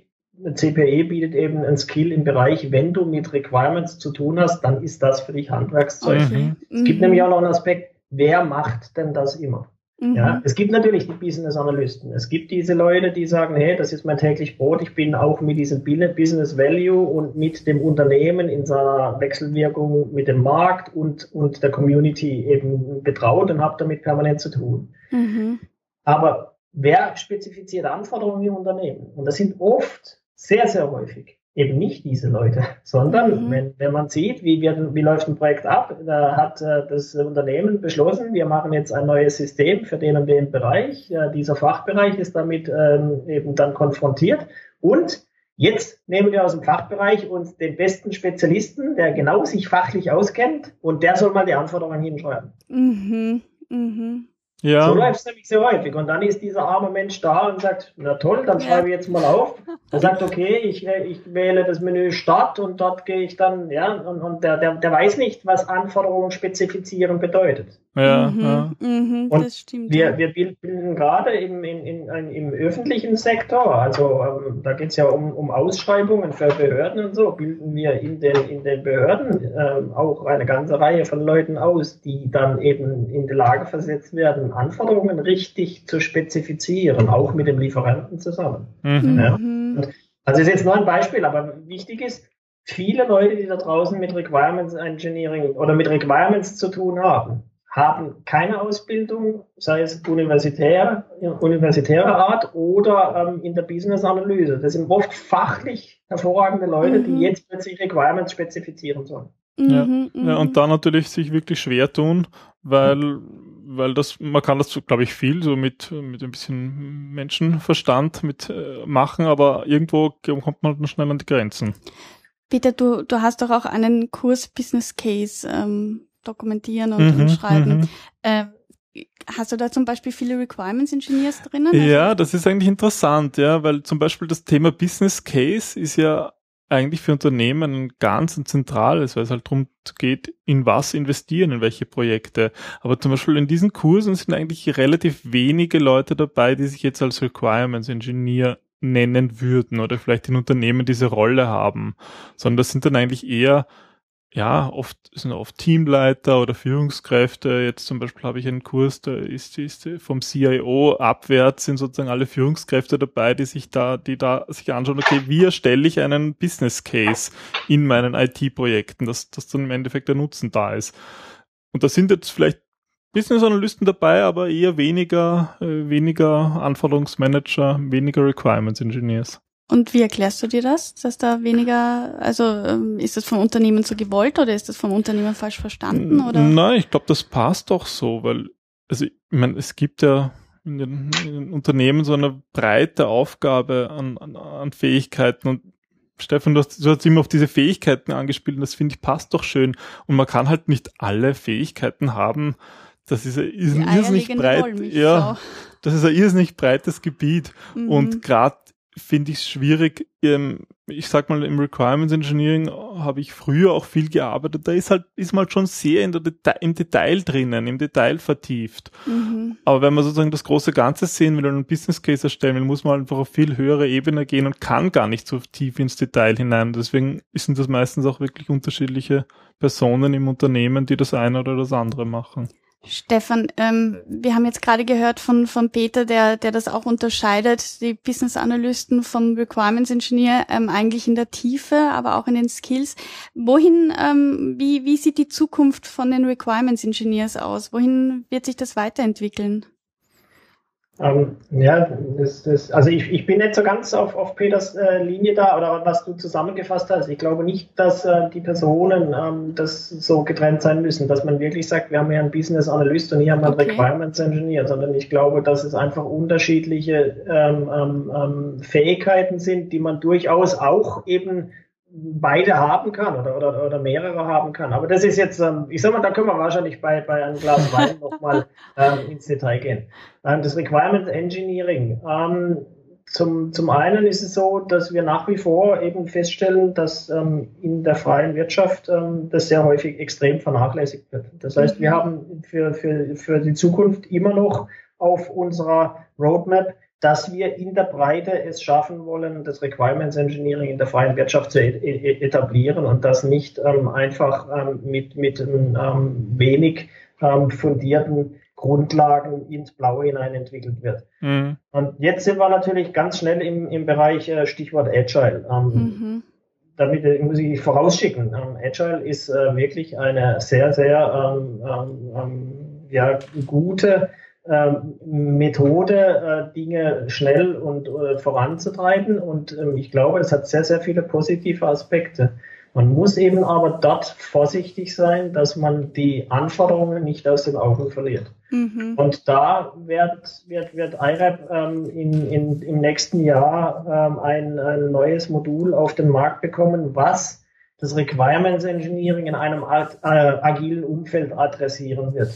CPE bietet eben ein Skill im Bereich, wenn du mit Requirements zu tun hast, dann ist das für dich Handwerkszeug. Mhm. Es gibt mhm. nämlich auch noch einen Aspekt, wer macht denn das immer? Mhm. Ja, es gibt natürlich die Business Analysten. Es gibt diese Leute, die sagen, hey, das ist mein täglich Brot. Ich bin auch mit diesem Business Value und mit dem Unternehmen in seiner Wechselwirkung mit dem Markt und, und der Community eben betraut und habe damit permanent zu tun. Mhm. Aber wer spezifiziert Anforderungen im Unternehmen? Und das sind oft sehr, sehr häufig eben nicht diese Leute, sondern mhm. wenn, wenn man sieht, wie, wird, wie läuft ein Projekt ab, da hat äh, das Unternehmen beschlossen, wir machen jetzt ein neues System für den und den Bereich. Äh, dieser Fachbereich ist damit ähm, eben dann konfrontiert und Jetzt nehmen wir aus dem Fachbereich uns den besten Spezialisten, der genau sich fachlich auskennt und der soll mal die Anforderungen hinschreiben. Mhm, mhm. Ja. So läuft es nämlich sehr häufig. Und dann ist dieser arme Mensch da und sagt, na toll, dann schreibe ich jetzt mal auf. Er sagt, okay, ich, äh, ich wähle das Menü Start und dort gehe ich dann, ja, und, und der, der, der weiß nicht, was Anforderungen spezifizieren bedeutet. Ja, mhm, ja. Mhm, das stimmt. Wir, wir bilden gerade im, in, in, in, im öffentlichen Sektor, also ähm, da geht es ja um, um Ausschreibungen für Behörden und so, bilden wir in den, in den Behörden ähm, auch eine ganze Reihe von Leuten aus, die dann eben in die Lage versetzt werden, Anforderungen richtig zu spezifizieren, auch mit dem Lieferanten zusammen. Mhm. Ja? Also ist jetzt nur ein Beispiel, aber wichtig ist, viele Leute, die da draußen mit Requirements Engineering oder mit Requirements zu tun haben, haben keine Ausbildung, sei es universitär, universitärer Art oder ähm, in der Business-Analyse. Das sind oft fachlich hervorragende Leute, mhm. die jetzt plötzlich Requirements spezifizieren sollen. Ja. Mhm, ja, und mhm. da natürlich sich wirklich schwer tun, weil, weil das, man kann das, glaube ich, viel so mit, mit ein bisschen Menschenverstand mit äh, machen, aber irgendwo kommt man dann schnell an die Grenzen. Peter, du, du hast doch auch einen Kurs Business Case ähm, dokumentieren und, mhm, und schreiben. Mhm. Äh, hast du da zum Beispiel viele Requirements Engineers drinnen? Ja, also das ist eigentlich interessant, ja, weil zum Beispiel das Thema Business Case ist ja eigentlich für Unternehmen ein ganz ein zentrales, weil es halt darum geht, in was investieren, in welche Projekte. Aber zum Beispiel in diesen Kursen sind eigentlich relativ wenige Leute dabei, die sich jetzt als Requirements Engineer nennen würden oder vielleicht in Unternehmen diese Rolle haben, sondern das sind dann eigentlich eher ja, oft sind oft Teamleiter oder Führungskräfte. Jetzt zum Beispiel habe ich einen Kurs, da ist, ist vom CIO abwärts sind sozusagen alle Führungskräfte dabei, die sich da, die da sich anschauen, okay, wie erstelle ich einen Business Case in meinen IT-Projekten, dass, dass dann im Endeffekt der Nutzen da ist. Und da sind jetzt vielleicht Business Analysten dabei, aber eher weniger, äh, weniger Anforderungsmanager, weniger Requirements Engineers. Und wie erklärst du dir das, dass da weniger, also ähm, ist das vom Unternehmen so gewollt oder ist das vom Unternehmen falsch verstanden? Oder? Nein, ich glaube, das passt doch so, weil, also ich meine, es gibt ja in den, in den Unternehmen so eine breite Aufgabe an, an, an Fähigkeiten und Stefan, du hast, du hast immer auf diese Fähigkeiten angespielt und das finde ich passt doch schön. Und man kann halt nicht alle Fähigkeiten haben. Das ist, ist ein irrsinnig breit, ja, das ist ein irrsinnig breites Gebiet. Mhm. Und gerade finde ich es schwierig. Ähm, ich sag mal, im Requirements Engineering habe ich früher auch viel gearbeitet. Da ist halt, ist man halt schon sehr in der Deta im Detail drinnen, im Detail vertieft. Mhm. Aber wenn man sozusagen das große Ganze sehen will und einen Business Case erstellen will, muss man einfach auf viel höhere Ebene gehen und kann gar nicht so tief ins Detail hinein. Deswegen sind das meistens auch wirklich unterschiedliche Personen im Unternehmen, die das eine oder das andere machen. Stefan, ähm, wir haben jetzt gerade gehört von, von Peter, der, der das auch unterscheidet, die Business Analysten vom Requirements Engineer ähm, eigentlich in der Tiefe, aber auch in den Skills. Wohin, ähm, wie, wie sieht die Zukunft von den Requirements Engineers aus? Wohin wird sich das weiterentwickeln? Ähm, ja, das, das, also ich, ich bin nicht so ganz auf, auf Peters äh, Linie da oder was du zusammengefasst hast. Ich glaube nicht, dass äh, die Personen ähm, das so getrennt sein müssen, dass man wirklich sagt, wir haben hier einen Business Analyst und hier haben wir einen okay. Requirements Engineer, sondern ich glaube, dass es einfach unterschiedliche ähm, ähm, ähm Fähigkeiten sind, die man durchaus auch eben beide haben kann oder, oder, oder mehrere haben kann. Aber das ist jetzt, ähm, ich sag mal, da können wir wahrscheinlich bei, bei einem Glas Wein nochmal ähm, ins Detail gehen. Ähm, das Requirement Engineering. Ähm, zum, zum einen ist es so, dass wir nach wie vor eben feststellen, dass ähm, in der freien Wirtschaft ähm, das sehr häufig extrem vernachlässigt wird. Das heißt, wir mhm. haben für, für, für die Zukunft immer noch auf unserer Roadmap dass wir in der Breite es schaffen wollen, das Requirements Engineering in der freien Wirtschaft zu etablieren und das nicht ähm, einfach ähm, mit, mit ähm, wenig ähm, fundierten Grundlagen ins Blaue hinein entwickelt wird. Mhm. Und jetzt sind wir natürlich ganz schnell im, im Bereich äh, Stichwort Agile. Ähm, mhm. Damit äh, muss ich vorausschicken. Ähm, Agile ist äh, wirklich eine sehr, sehr ja, gute ähm, Methode, äh, Dinge schnell und äh, voranzutreiben. Und ähm, ich glaube, es hat sehr, sehr viele positive Aspekte. Man muss eben aber dort vorsichtig sein, dass man die Anforderungen nicht aus den Augen verliert. Mhm. Und da wird, wird, wird IRAP ähm, in, in, im nächsten Jahr ähm, ein, ein neues Modul auf den Markt bekommen, was das Requirements Engineering in einem äh, agilen Umfeld adressieren wird.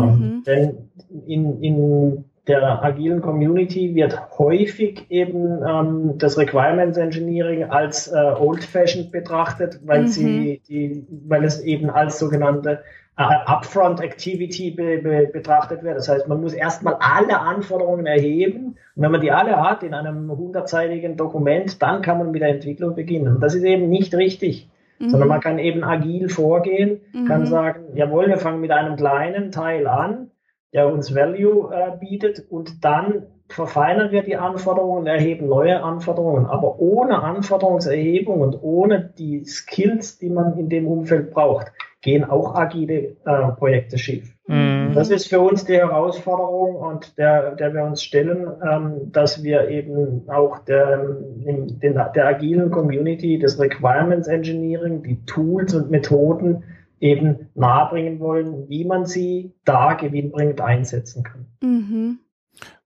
Mhm. Denn in, in der agilen Community wird häufig eben ähm, das Requirements Engineering als äh, old-fashioned betrachtet, weil mhm. sie die, weil es eben als sogenannte äh, Upfront Activity be, be, betrachtet wird. Das heißt, man muss erstmal alle Anforderungen erheben und wenn man die alle hat in einem hundertseitigen Dokument, dann kann man mit der Entwicklung beginnen. Und das ist eben nicht richtig mhm. sondern man kann eben agil vorgehen, mhm. kann sagen, jawohl, wir fangen mit einem kleinen Teil an, der uns Value äh, bietet und dann verfeinern wir die Anforderungen, erheben neue Anforderungen, aber ohne Anforderungserhebung und ohne die Skills, die man in dem Umfeld braucht, gehen auch agile äh, Projekte schief. Mhm. Das ist für uns die Herausforderung und der, der wir uns stellen, ähm, dass wir eben auch der, in, den, der agilen Community des Requirements Engineering, die Tools und Methoden eben nahebringen wollen, wie man sie da gewinnbringend einsetzen kann. Mhm.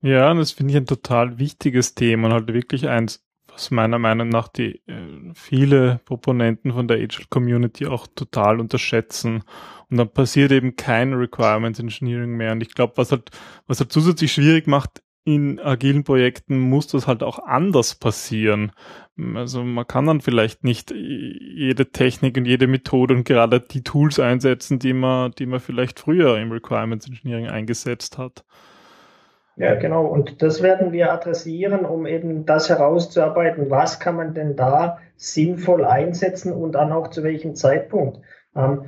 Ja, und das finde ich ein total wichtiges Thema und halt wirklich eins, was meiner Meinung nach die äh, viele Proponenten von der Agile Community auch total unterschätzen. Und dann passiert eben kein Requirements Engineering mehr. Und ich glaube, was halt, was halt zusätzlich schwierig macht, in agilen Projekten muss das halt auch anders passieren. Also man kann dann vielleicht nicht jede Technik und jede Methode und gerade die Tools einsetzen, die man, die man vielleicht früher im Requirements Engineering eingesetzt hat. Ja, genau. Und das werden wir adressieren, um eben das herauszuarbeiten. Was kann man denn da sinnvoll einsetzen und dann auch zu welchem Zeitpunkt? Ähm,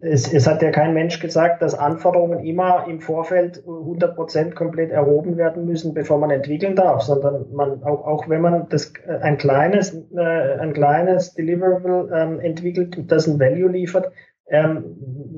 es, es, hat ja kein Mensch gesagt, dass Anforderungen immer im Vorfeld 100 Prozent komplett erhoben werden müssen, bevor man entwickeln darf, sondern man auch, auch wenn man das äh, ein kleines äh, ein kleines Deliverable ähm, entwickelt, das ein Value liefert, ähm,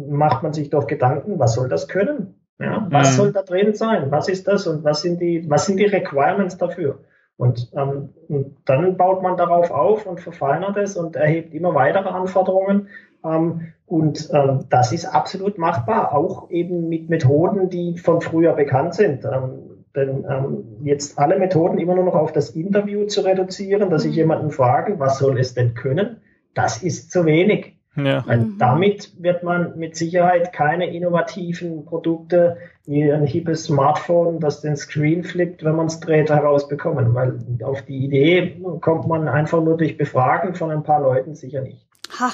macht man sich doch Gedanken, was soll das können? Ja, was mhm. soll da drin sein? Was ist das und was sind die, was sind die Requirements dafür? Und, ähm, und dann baut man darauf auf und verfeinert es und erhebt immer weitere Anforderungen. Ähm, und ähm, das ist absolut machbar, auch eben mit Methoden, die von früher bekannt sind. Ähm, denn ähm, jetzt alle Methoden immer nur noch auf das Interview zu reduzieren, dass ich mhm. jemanden frage, was soll es denn können, das ist zu wenig. Ja. Weil mhm. damit wird man mit Sicherheit keine innovativen Produkte wie ein hippes Smartphone, das den Screen flippt, wenn man es dreht, herausbekommen. Weil auf die Idee kommt man einfach nur durch Befragen von ein paar Leuten sicher nicht. Ha,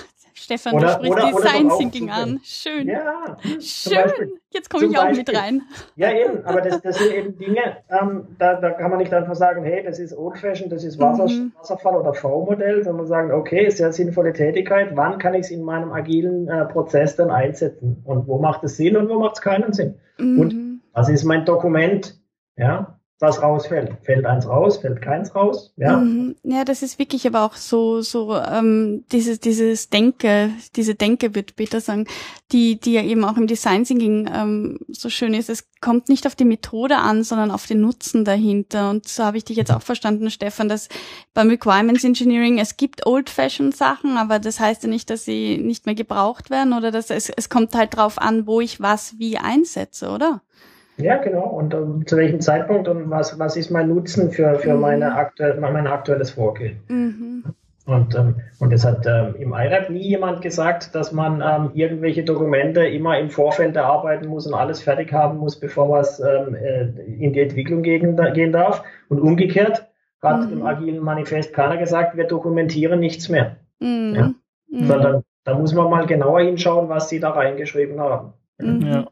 Stefan, oder, du sprichst oder, Design Thinking an. Schön. Ja, schön. Jetzt komme ich auch Beispiel. mit rein. Ja, eben, aber das, das sind eben Dinge, ähm, da, da kann man nicht einfach sagen, hey, das ist Old Fashion, das ist Wasser, mhm. Wasserfall oder V-Modell, sondern sagen, okay, sehr sinnvolle Tätigkeit, wann kann ich es in meinem agilen äh, Prozess dann einsetzen? Und wo macht es Sinn und wo macht es keinen Sinn? Mhm. Und was ist mein Dokument? Ja, was rausfällt. Fällt eins raus, fällt keins raus. Ja, mhm. ja das ist wirklich aber auch so, so ähm, dieses, dieses Denke, diese Denke wird Peter sagen, die, die ja eben auch im Design Thinking ähm, so schön ist. Es kommt nicht auf die Methode an, sondern auf den Nutzen dahinter. Und so habe ich dich jetzt auch verstanden, Stefan, dass beim Requirements Engineering es gibt Old-Fashioned Sachen, aber das heißt ja nicht, dass sie nicht mehr gebraucht werden oder dass es, es kommt halt drauf an, wo ich was wie einsetze, oder? Ja, genau. Und um, zu welchem Zeitpunkt und was, was ist mein Nutzen für, für mhm. meine aktuell, mein aktuelles Vorgehen? Mhm. Und, ähm, und es hat ähm, im IRAP nie jemand gesagt, dass man ähm, irgendwelche Dokumente immer im Vorfeld erarbeiten muss und alles fertig haben muss, bevor was ähm, äh, in die Entwicklung gehen, gehen darf. Und umgekehrt hat mhm. im agilen Manifest keiner gesagt, wir dokumentieren nichts mehr. Mhm. Ja? Mhm. Sondern da muss man mal genauer hinschauen, was sie da reingeschrieben haben. Mhm. Ja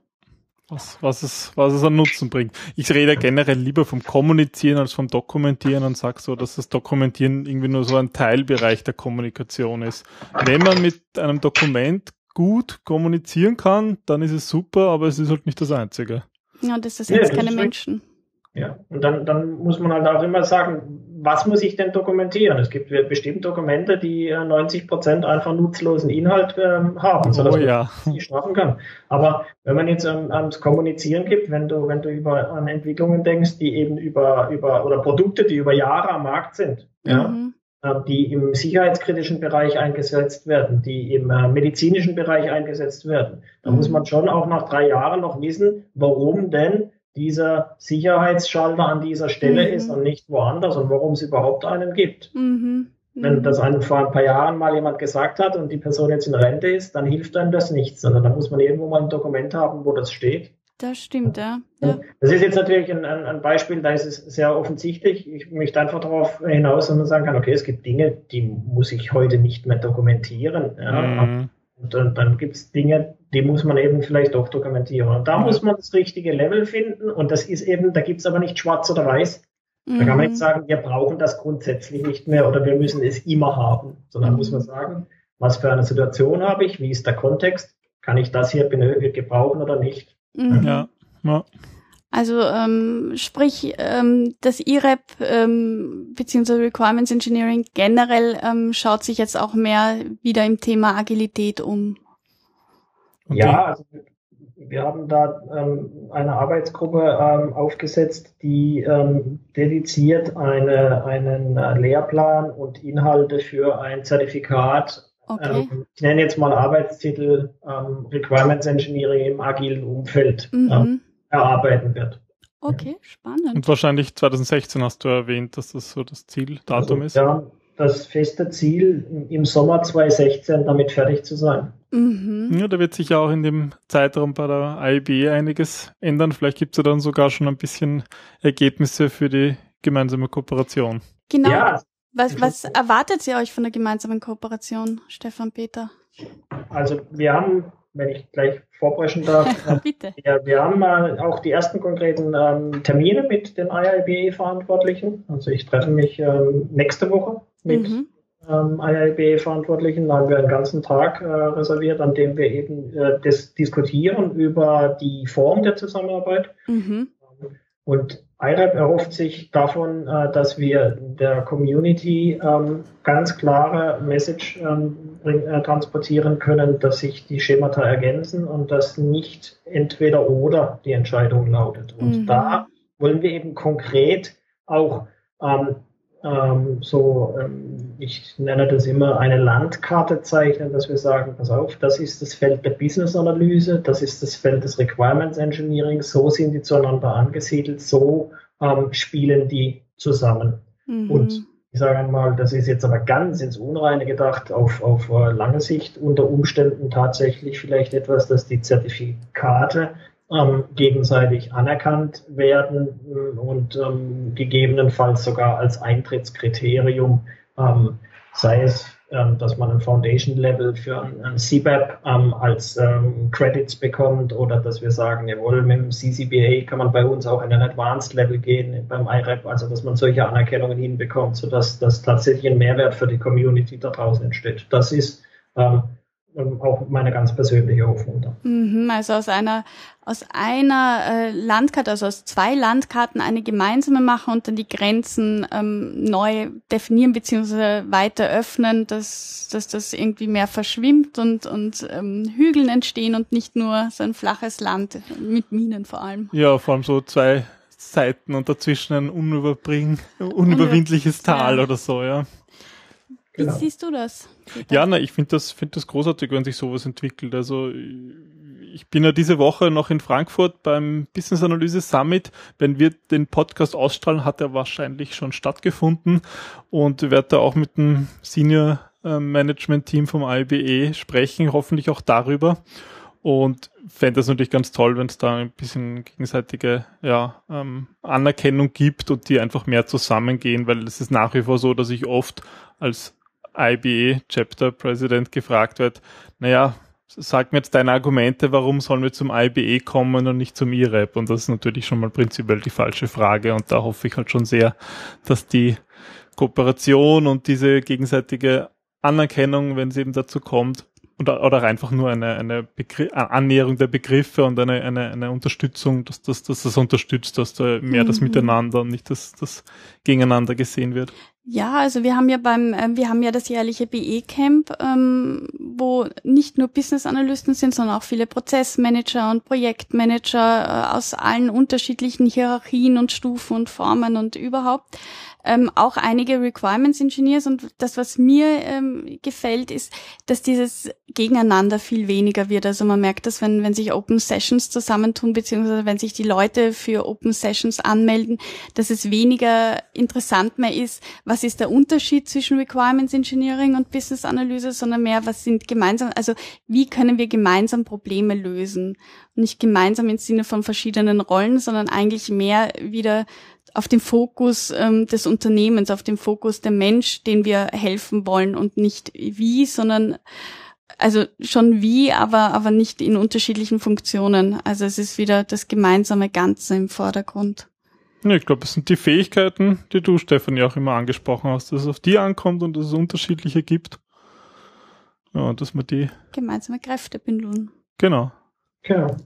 was, was, es, was es an Nutzen bringt. Ich rede generell lieber vom Kommunizieren als vom Dokumentieren und sage so, dass das Dokumentieren irgendwie nur so ein Teilbereich der Kommunikation ist. Wenn man mit einem Dokument gut kommunizieren kann, dann ist es super, aber es ist halt nicht das Einzige. Ja, das sind jetzt ja, keine Menschen. Ja, und dann, dann muss man halt auch immer sagen, was muss ich denn dokumentieren? Es gibt bestimmt Dokumente, die 90 äh, Prozent einfach nutzlosen Inhalt äh, haben, sodass oh, ja. man nicht schaffen kann. Aber wenn man jetzt ähm, ans Kommunizieren gibt, wenn du, wenn du über an Entwicklungen denkst, die eben über, über oder Produkte, die über Jahre am Markt sind, mhm. ja, äh, die im sicherheitskritischen Bereich eingesetzt werden, die im äh, medizinischen Bereich eingesetzt werden, dann mhm. muss man schon auch nach drei Jahren noch wissen, warum denn dieser Sicherheitsschalter an dieser Stelle mhm. ist und nicht woanders und warum es überhaupt einen gibt. Mhm. Wenn mhm. das einem vor ein paar Jahren mal jemand gesagt hat und die Person jetzt in Rente ist, dann hilft einem das nichts, sondern da muss man irgendwo mal ein Dokument haben, wo das steht. Das stimmt, ja. ja. Das ist jetzt natürlich ein, ein, Beispiel, da ist es sehr offensichtlich. Ich möchte einfach darauf hinaus, dass man sagen kann, okay, es gibt Dinge, die muss ich heute nicht mehr dokumentieren. Ja. Mhm. Und dann, dann gibt es Dinge, die muss man eben vielleicht doch dokumentieren. Und da muss man das richtige Level finden. Und das ist eben, da gibt es aber nicht schwarz oder weiß. Da kann man nicht mhm. sagen, wir brauchen das grundsätzlich nicht mehr oder wir müssen es immer haben, sondern muss man sagen, was für eine Situation habe ich, wie ist der Kontext, kann ich das hier gebrauchen oder nicht. Mhm. Ja. ja. Also ähm, sprich, ähm, das IREP ähm, bzw. Requirements Engineering generell ähm, schaut sich jetzt auch mehr wieder im Thema Agilität um. Okay. Ja, also wir haben da ähm, eine Arbeitsgruppe ähm, aufgesetzt, die ähm, dediziert eine, einen äh, Lehrplan und Inhalte für ein Zertifikat, okay. ähm, ich nenne jetzt mal Arbeitstitel ähm, Requirements Engineering im agilen Umfeld, mhm. Erarbeiten wird. Okay, spannend. Und wahrscheinlich 2016 hast du erwähnt, dass das so das Zieldatum also, ist. Ja, das feste Ziel, im Sommer 2016 damit fertig zu sein. Mhm. Ja, da wird sich ja auch in dem Zeitraum bei der IB einiges ändern. Vielleicht gibt es ja dann sogar schon ein bisschen Ergebnisse für die gemeinsame Kooperation. Genau. Ja, Was, was erwartet ihr euch von der gemeinsamen Kooperation, Stefan Peter? also wir haben, wenn ich gleich vorbrechen darf, Bitte. ja, wir haben äh, auch die ersten konkreten ähm, Termine mit den IIBA-Verantwortlichen. Also ich treffe mich ähm, nächste Woche mit Mhm. ähm, IIB-Verantwortlichen. Da haben wir einen ganzen Tag äh, reserviert, an dem wir eben äh, das diskutieren über die Form der Zusammenarbeit. Mhm. Und IREP erhofft sich davon, äh, dass wir der Community ähm, ganz klare Message ähm, äh, transportieren können, dass sich die Schemata ergänzen und dass nicht entweder oder die Entscheidung lautet. Und Mhm. da wollen wir eben konkret auch ähm, ähm, so, ähm, ich nenne das immer eine Landkarte zeichnen, dass wir sagen, pass auf, das ist das Feld der Business-Analyse, das ist das Feld des Requirements Engineering, so sind die zueinander angesiedelt, so ähm, spielen die zusammen. Mhm. Und ich sage einmal, das ist jetzt aber ganz ins Unreine gedacht, auf, auf äh, lange Sicht unter Umständen tatsächlich vielleicht etwas, dass die Zertifikate ähm, gegenseitig anerkannt werden äh, und ähm, gegebenenfalls sogar als Eintrittskriterium, ähm, sei es, ähm, dass man ein Foundation Level für ein, ein CBAP ähm, als ähm, Credits bekommt oder dass wir sagen, jawohl, mit dem CCBA kann man bei uns auch in ein Advanced Level gehen beim IREP, also dass man solche Anerkennungen hinbekommt, sodass das tatsächlich ein Mehrwert für die Community da draußen entsteht. Das ist ähm, ähm, auch meine ganz persönliche Hoffnung da. Mhm, also aus einer aus einer äh, Landkarte, also aus zwei Landkarten eine gemeinsame machen und dann die Grenzen ähm, neu definieren beziehungsweise weiter öffnen, dass, dass das irgendwie mehr verschwimmt und, und ähm, Hügeln entstehen und nicht nur so ein flaches Land mit Minen vor allem. Ja, vor allem so zwei Seiten und dazwischen ein unüberbring, unüberwindliches Tal oder so, ja. Wie Genau. siehst du das? Peter? Ja, na, ich finde das, finde das großartig, wenn sich sowas entwickelt. Also ich bin ja diese Woche noch in Frankfurt beim Business Analyse Summit. Wenn wir den Podcast ausstrahlen, hat er wahrscheinlich schon stattgefunden und werde da auch mit dem Senior äh, Management Team vom IBE sprechen, hoffentlich auch darüber. Und fände das natürlich ganz toll, wenn es da ein bisschen gegenseitige ja, ähm, Anerkennung gibt und die einfach mehr zusammengehen, weil es ist nach wie vor so, dass ich oft als IBE Chapter President gefragt wird, naja, sag mir jetzt deine Argumente, warum sollen wir zum IBE kommen und nicht zum IREP? Und das ist natürlich schon mal prinzipiell die falsche Frage und da hoffe ich halt schon sehr, dass die Kooperation und diese gegenseitige Anerkennung, wenn es eben dazu kommt, oder, oder einfach nur eine, eine Begr Annäherung der Begriffe und eine, eine, eine Unterstützung, dass, dass, dass das unterstützt, dass da mehr das Mhm. Miteinander und nicht das, das Gegeneinander gesehen wird. Ja, also wir haben ja beim, ähm, wir haben ja das jährliche BE-Camp, ähm, wo nicht nur Business-Analysten sind, sondern auch viele Prozessmanager und Projektmanager äh, aus allen unterschiedlichen Hierarchien und Stufen und Formen und überhaupt. Ähm, auch einige Requirements Engineers und das, was mir ähm, gefällt, ist, dass dieses Gegeneinander viel weniger wird. Also man merkt das, wenn, wenn sich Open Sessions zusammentun, beziehungsweise wenn sich die Leute für Open Sessions anmelden, dass es weniger interessant mehr ist, was ist der Unterschied zwischen Requirements Engineering und Business Analyse, sondern mehr, was sind gemeinsam, also wie können wir gemeinsam Probleme lösen? Nicht gemeinsam im Sinne von verschiedenen Rollen, sondern eigentlich mehr wieder auf den Fokus ähm, des Unternehmens, auf den Fokus der Mensch, den wir helfen wollen und nicht wie, sondern also schon wie, aber aber nicht in unterschiedlichen Funktionen. Also es ist wieder das gemeinsame Ganze im Vordergrund. Ich glaube, es sind die Fähigkeiten, die du, Stefan, ja auch immer angesprochen hast, dass es auf die ankommt und dass es unterschiedliche gibt. Ja, und dass man die, Gemeinsame Kräfte bündeln. genau. Genau.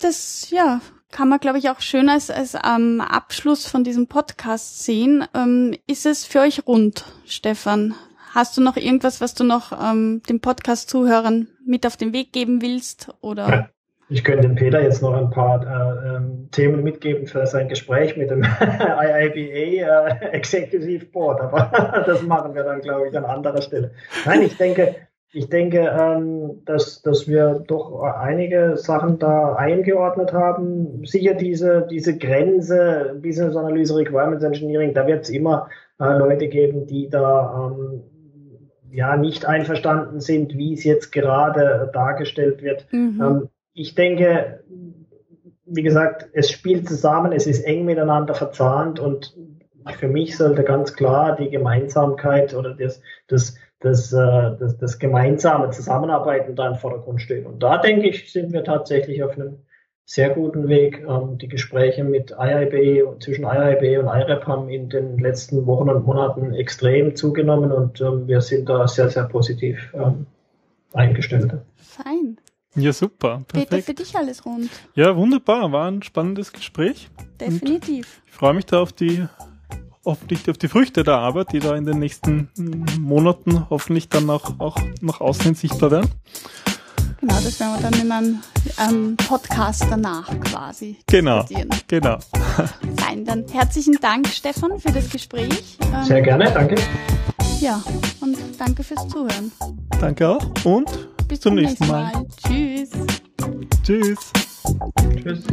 Das, ja, kann man, glaube ich, auch schön als, als ähm, Abschluss von diesem Podcast sehen. Ähm, ist es für euch rund, Stefan? Hast du noch irgendwas, was du noch ähm, den Podcast-Zuhörern mit auf den Weg geben willst? Oder? Ich könnte dem Peter jetzt noch ein paar äh, ähm, Themen mitgeben für sein Gespräch mit dem IIBA äh, Executive Board, aber das machen wir dann, glaube ich, an anderer Stelle. Nein, ich denke, ich denke, ähm, dass, dass wir doch einige Sachen da eingeordnet haben. Sicher diese, diese Grenze Business Analyse Requirements Engineering, da wird es immer äh, Leute geben, die da ähm, ja nicht einverstanden sind, wie es jetzt gerade dargestellt wird. Mhm. Ähm, ich denke, wie gesagt, es spielt zusammen, es ist eng miteinander verzahnt und für mich sollte ganz klar die Gemeinsamkeit oder das, das, das, äh, das, das gemeinsame Zusammenarbeiten da im Vordergrund stehen. Und da denke ich, sind wir tatsächlich auf einem sehr guten Weg. Ähm, die Gespräche mit IIB, zwischen IIB und IREP haben in den letzten Wochen und Monaten extrem zugenommen und ähm, wir sind da sehr, sehr positiv ähm, eingestellt. Fein. Ja, super. Perfekt. Peter, für dich alles rund. Ja, wunderbar. War ein spannendes Gespräch. Definitiv. Und ich freue mich da auf die hoffentlich auf die Früchte der Arbeit, die da in den nächsten Monaten hoffentlich dann auch, auch nach außen hin sichtbar werden. Genau, das werden wir dann in einem ähm, Podcast danach quasi genau, Genau. Fein, dann herzlichen Dank, Stefan, für das Gespräch. Ähm, Sehr gerne, danke. Ja, und danke fürs Zuhören. Danke auch und bis zum, zum nächsten Mal. Mal. Tschüss. Tschüss. Tschüss.